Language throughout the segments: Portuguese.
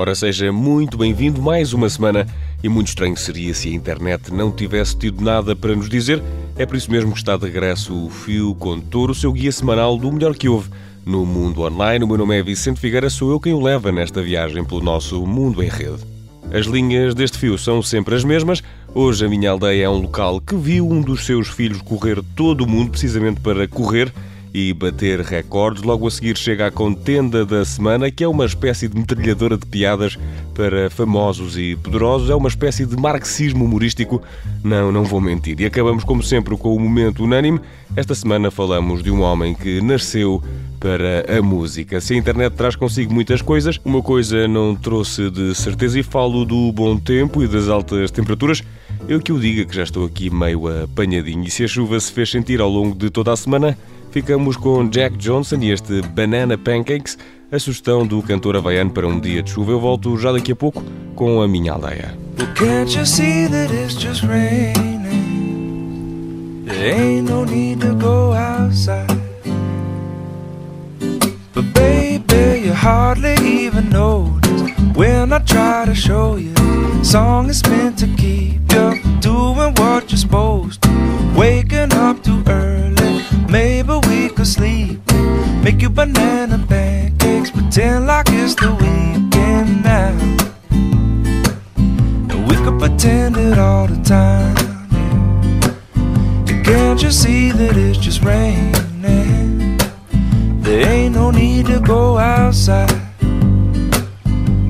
Ora, seja muito bem-vindo mais uma semana e muito estranho seria se a internet não tivesse tido nada para nos dizer. É por isso mesmo que está de regresso o Fio Condutor, o seu guia semanal do melhor que houve no mundo online. O meu nome é Vicente Figueira, sou eu quem o leva nesta viagem pelo nosso mundo em rede. As linhas deste fio são sempre as mesmas. Hoje a minha aldeia é um local que viu um dos seus filhos correr todo o mundo precisamente para correr e bater recordes. Logo a seguir chega a contenda da semana, que é uma espécie de metralhadora de piadas para famosos e poderosos. É uma espécie de marxismo humorístico. Não, não vou mentir. E acabamos, como sempre, com o momento unânime. Esta semana falamos de um homem que nasceu para a música. Se a internet traz consigo muitas coisas, uma coisa não trouxe de certeza e falo do bom tempo e das altas temperaturas. Eu que o diga que já estou aqui meio apanhadinho e se a chuva se fez sentir ao longo de toda a semana, ficamos com Jack Johnson e este Banana Pancakes, a sugestão do cantor havaiano para um dia de chuva. Eu volto já daqui a pouco com a minha aldeia. But baby, you hardly even notice when I try to show you. Song is meant to keep you doing what you're supposed to. Waking up too early, we sleep. Make you banana pancakes, pretend like it's the weekend now. And we could pretend it all the time. Yeah. Can't you see that it's just raining? There ain't no need to go outside.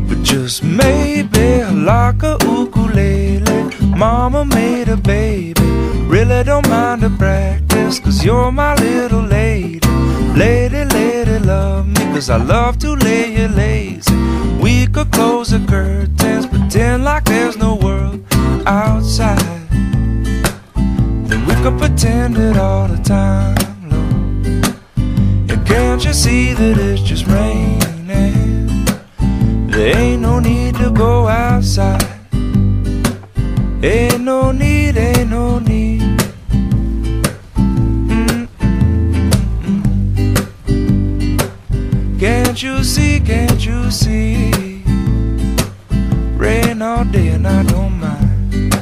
But just maybe like a ukulele. Mama made a baby. Really don't mind the practice, cause you're my little lady. Lady, lady, love me, cause I love to lay you lazy. We could close the curtains, pretend like there's no world outside. Then we could pretend it all the time, Lord. And can't you see that it's just raining? There ain't no need to go Can't you see, can't you see? Rain all day and I don't mind.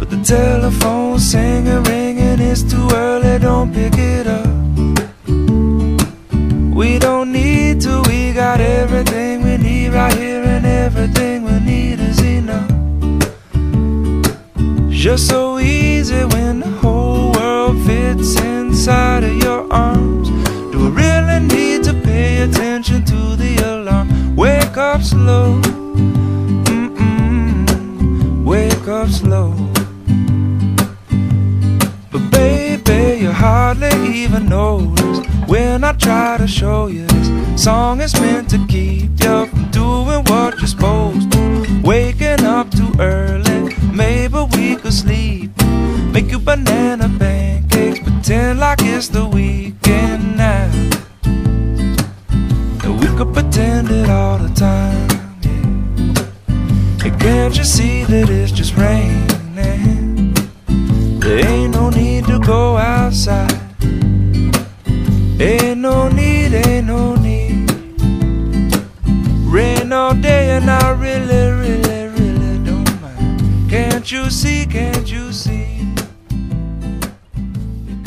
But the telephone's singing, ringing, it's too early, don't pick it up. We don't need to, we got everything we need right here, and everything we need is enough. Just so easy when the whole world fits inside of your arms. Up slow, wake up slow. But baby, you hardly even notice when I try to show you this song is meant to keep you from doing what you're supposed to. Waking up too early, maybe we could sleep. Make you banana pancakes, pretend like it's the weekend now. And we could pretend it all the time. Can't you see that it's just raining? There ain't no need to go outside. Ain't no need, ain't no need. Rain all day and I really, really, really don't mind. Can't you see, can't you see?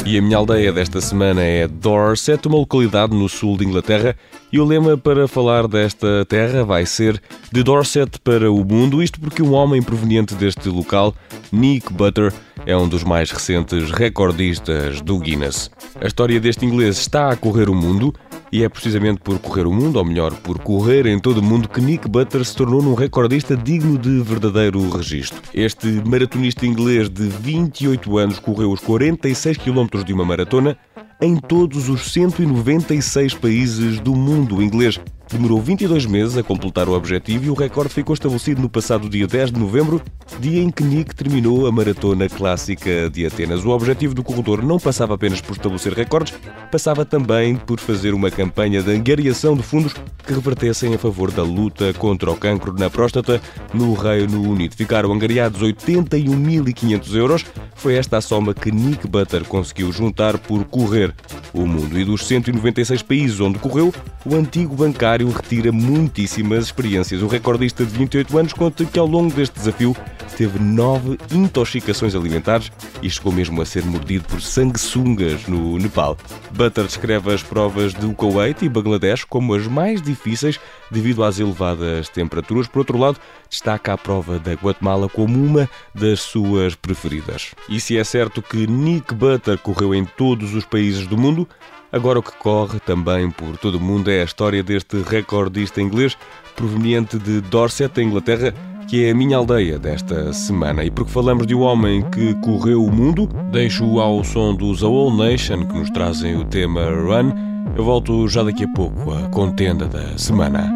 E a minha aldeia desta semana é Dorset, uma localidade no sul de Inglaterra, e o lema para falar desta terra vai ser De Dorset para o Mundo, isto porque um homem proveniente deste local, Nick Butter, é um dos mais recentes recordistas do Guinness. A história deste inglês está a correr o mundo e é precisamente por correr o mundo, ou melhor, por correr em todo o mundo, que Nick Butter se tornou num recordista digno de verdadeiro registro. Este maratonista inglês de 28 anos correu os 46 km de uma maratona em todos os 196 países do mundo. Inglês demorou 22 meses a completar o objetivo e o recorde ficou estabelecido no passado dia 10 de novembro, dia em que Nick terminou a maratona clássica de Atenas. O objetivo do corredor não passava apenas por estabelecer recordes, passava também por fazer uma campanha de angariação de fundos que revertessem a favor da luta contra o cancro na próstata no Reino Unido. Ficaram angariados 81.500 euros. Foi esta a soma que Nick Butter conseguiu juntar por correr o mundo. E dos 196 países onde correu, o antigo bancário retira muitíssimas experiências. O recordista de 28 anos conta que ao longo deste desafio teve nove intoxicações alimentares e chegou mesmo a ser mordido por sanguessungas no Nepal. Butter descreve as provas do Kuwait e Bangladesh como as mais difíceis devido às elevadas temperaturas. Por outro lado, destaca a prova da Guatemala como uma das suas preferidas. E se é certo que Nick Butter correu em todos os países do mundo, agora o que corre também por todo o mundo é a história deste recordista inglês proveniente de Dorset, Inglaterra, que é a minha aldeia desta semana. E porque falamos de um homem que correu o mundo, deixo ao som dos All Nation que nos trazem o tema Run. Eu volto já daqui a pouco à contenda da semana.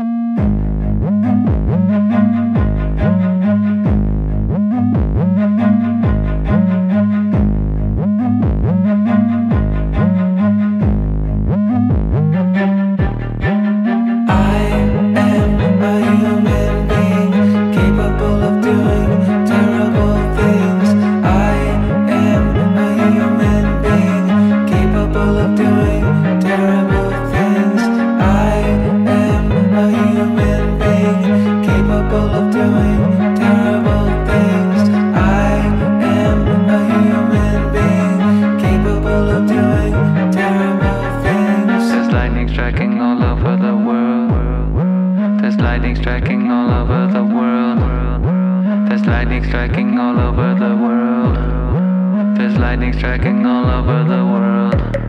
There's lightning striking all over the world. There's lightning striking all over the world. There's lightning striking all over the world. There's lightning striking all over the world.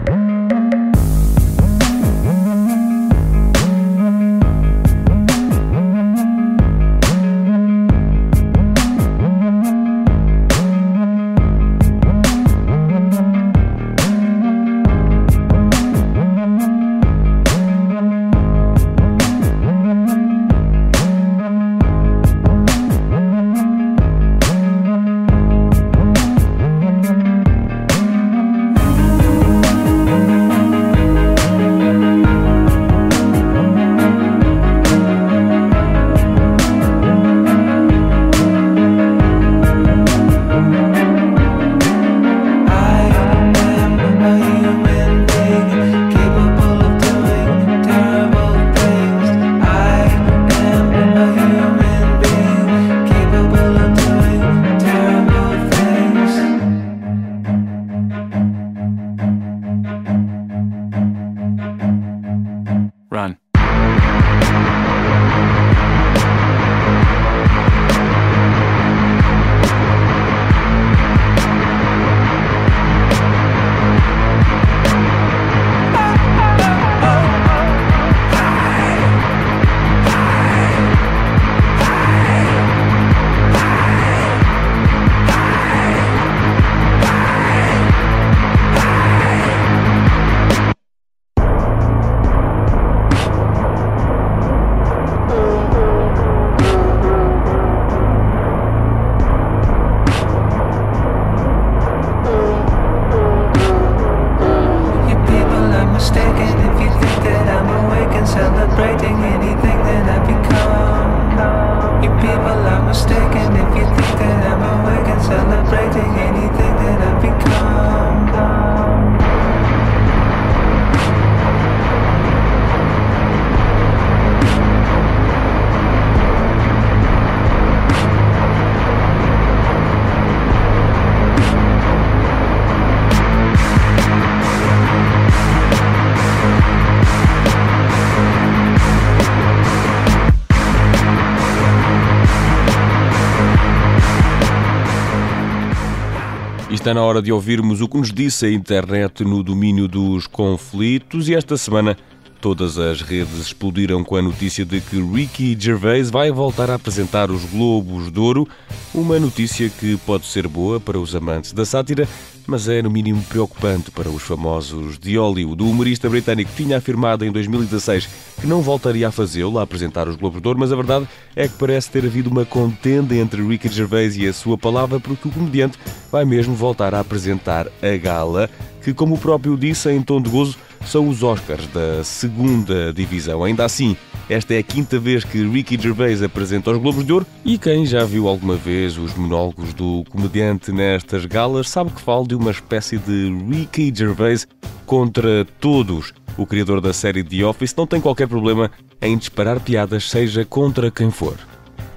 Está na hora de ouvirmos o que nos disse a internet no domínio dos conflitos e esta semana todas as redes explodiram com a notícia de que Ricky Gervais vai voltar a apresentar os Globos de Ouro, uma notícia que pode ser boa para os amantes da sátira, mas é no mínimo preocupante para os famosos de Hollywood. O humorista britânico tinha afirmado em 2016 que não voltaria a fazê-lo, a apresentar os Globos de Ouro, mas a verdade é que parece ter havido uma contenda entre Ricky Gervais e a sua palavra, porque o comediante vai mesmo voltar a apresentar a gala, que, como o próprio disse em tom de gozo, são os Oscars da segunda divisão. Ainda assim, Esta é a quinta vez que Ricky Gervais apresenta os Globos de Ouro e quem já viu alguma vez os monólogos do comediante nestas galas sabe que falo de uma espécie de Ricky Gervais contra todos. O criador da série The Office não tem qualquer problema em disparar piadas, seja contra quem for.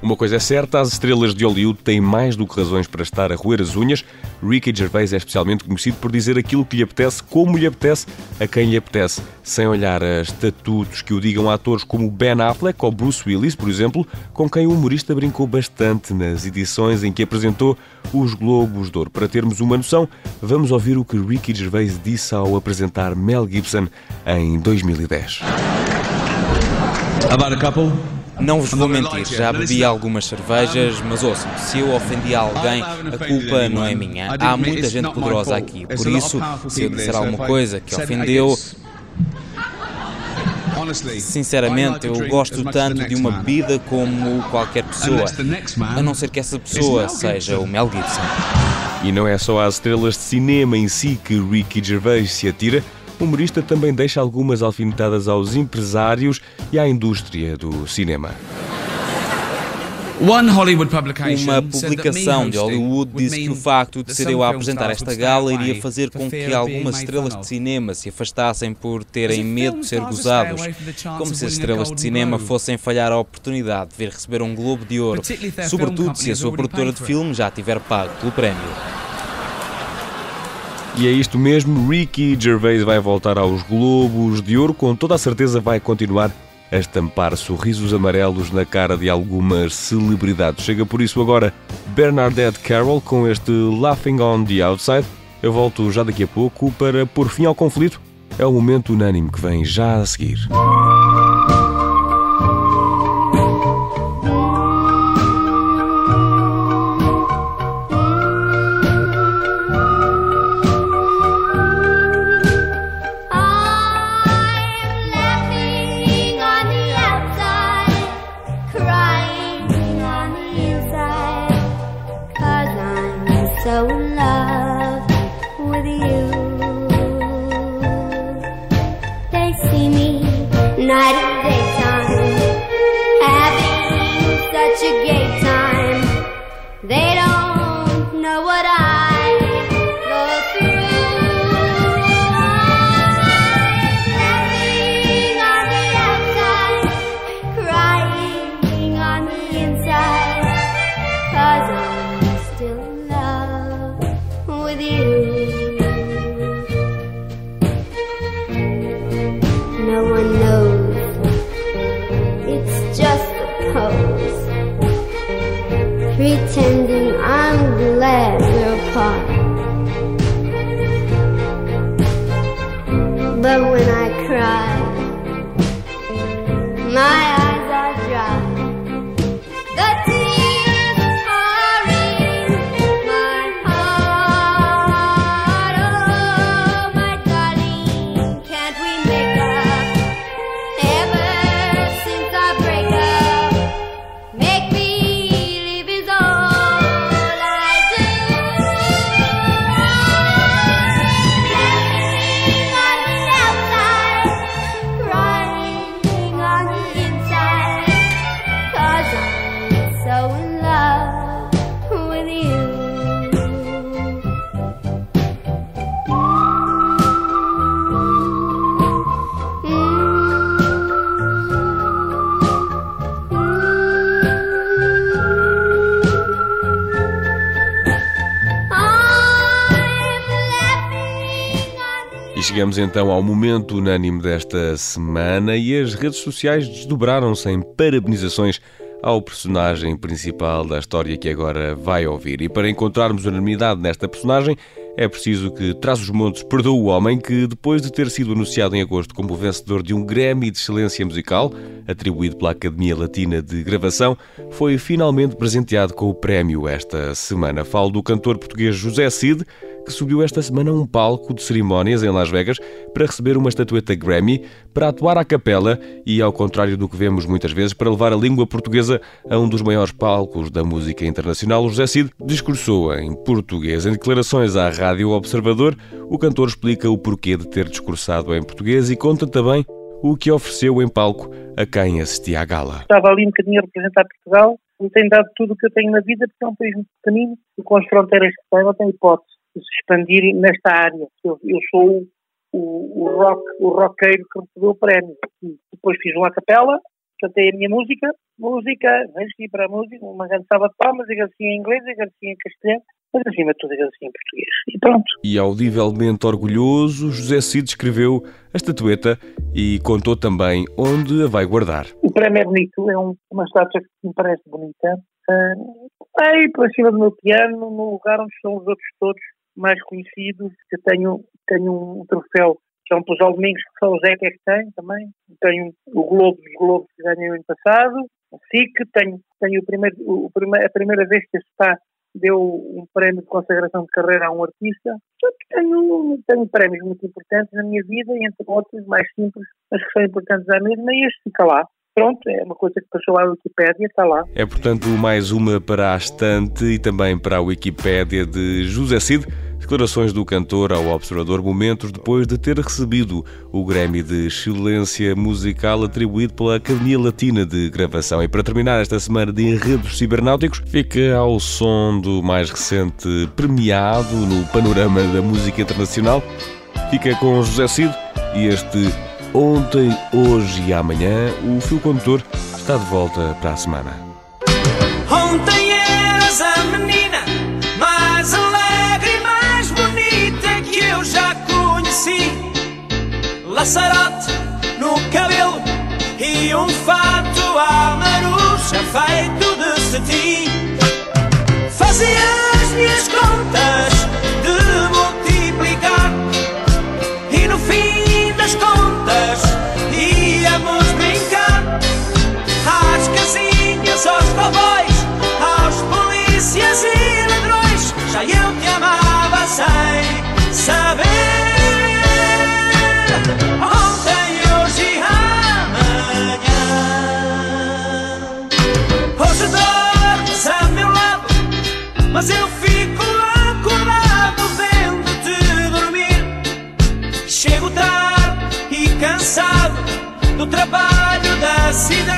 Uma coisa é certa, as estrelas de Hollywood têm mais do que razões para estar a roer as unhas. Ricky Gervais é especialmente conhecido por dizer aquilo que lhe apetece, como lhe apetece, a quem lhe apetece, sem olhar a estatutos que o digam a atores como Ben Affleck ou Bruce Willis, por exemplo, com quem o humorista brincou bastante nas edições em que apresentou os Globos de Ouro. Para termos uma noção, vamos ouvir o que Ricky Gervais disse ao apresentar Mel Gibson em 2010. About a couple não vos vou mentir, já bebi algumas cervejas, mas ouçam, se eu ofendi alguém, a culpa não é minha. Há muita gente poderosa aqui, por isso, se eu disser alguma coisa que ofendeu, Sinceramente, eu gosto tanto de uma bebida como qualquer pessoa, a não ser que essa pessoa seja o Mel Gibson. E não é só às estrelas de cinema em si que Ricky Gervais se atira, o humorista também deixa algumas alfinetadas aos empresários e à indústria do cinema. Uma publicação de Hollywood disse que o facto de ser eu a apresentar esta gala iria fazer com que algumas estrelas de cinema se afastassem por terem medo de ser gozados, como se as estrelas de cinema fossem falhar a oportunidade de vir receber um Globo de Ouro, sobretudo se a sua produtora de filme já tiver pago pelo prémio. E é isto mesmo, Ricky Gervais vai voltar aos Globos de Ouro, com toda a certeza vai continuar a estampar sorrisos amarelos na cara de algumas celebridades. Chega por isso agora Bernadette Carroll com este Laughing on the Outside. Eu volto já daqui a pouco para pôr fim ao conflito. É o momento unânime que vem já a seguir. Chegamos então ao momento unânime desta semana e as redes sociais desdobraram-se em parabenizações ao personagem principal da história que agora vai ouvir. E para encontrarmos unanimidade nesta personagem, é preciso que Trás-os-Montes perdoe o homem que, depois de ter sido anunciado em agosto como vencedor de um Grammy de Excelência Musical, atribuído pela Academia Latina de Gravação, foi finalmente presenteado com o prémio esta semana. Falo do cantor português José Cid, que subiu esta semana um palco de cerimónias em Las Vegas para receber uma estatueta Grammy, para atuar à capela e, ao contrário do que vemos muitas vezes, para levar a língua portuguesa a um dos maiores palcos da música internacional. José Cid discursou em português. Em declarações à Rádio Observador, o cantor explica o porquê de ter discursado em português e conta também o que ofereceu em palco a quem assistia à gala. Estava ali um bocadinho a representar Portugal, me tem dado tudo o que eu tenho na vida, porque é um país muito pequenino e com as fronteiras que tem, não tem hipótese de se expandir nesta área. Eu, eu sou o, o, rock, o rockeiro que recebeu o prémio. E depois fiz uma capela, cantei a minha música, música, venci para a música, uma grande salva de palmas, agradecia em inglês, agradecia em castelhano, mas acima de tudo agradecia em português. E pronto. E audivelmente orgulhoso, José Cid escreveu a estatueta e contou também onde a vai guardar. O prémio é bonito, é um, uma estátua que me parece bonita. Uh, aí, por cima do meu piano, no lugar onde estão os outros todos mais conhecidos. Eu tenho, tenho um troféu que é um Pujol Domingos, que só o Zeca é que tem também. Tenho o Globo dos Globos que ganhei no ano passado. A SIC, tenho, tenho o primeiro, o, a primeira vez que está deu um prémio de consagração de carreira a um artista. Tenho, tenho prémios muito importantes na minha vida, entre outros mais simples, mas que são importantes à mesma, e este fica lá pronto, é uma coisa que passou à Wikipédia, está lá. É, portanto, mais uma para a estante e também para a Wikipédia de José Cid. Declarações do cantor ao Observador momentos depois de ter recebido o Grammy de Excelência Musical atribuído pela Academia Latina de Gravação. E para terminar esta semana de enredos cibernáuticos, fica ao som do mais recente premiado no panorama da música internacional. Fica com José Cid e este Ontem, hoje e amanhã, o fio condutor está de volta para a semana. Ontem eras a menina mais alegre e mais bonita que eu já conheci. Laçarote no cabelo e um fato à marucha feito de cetim. Fazia así de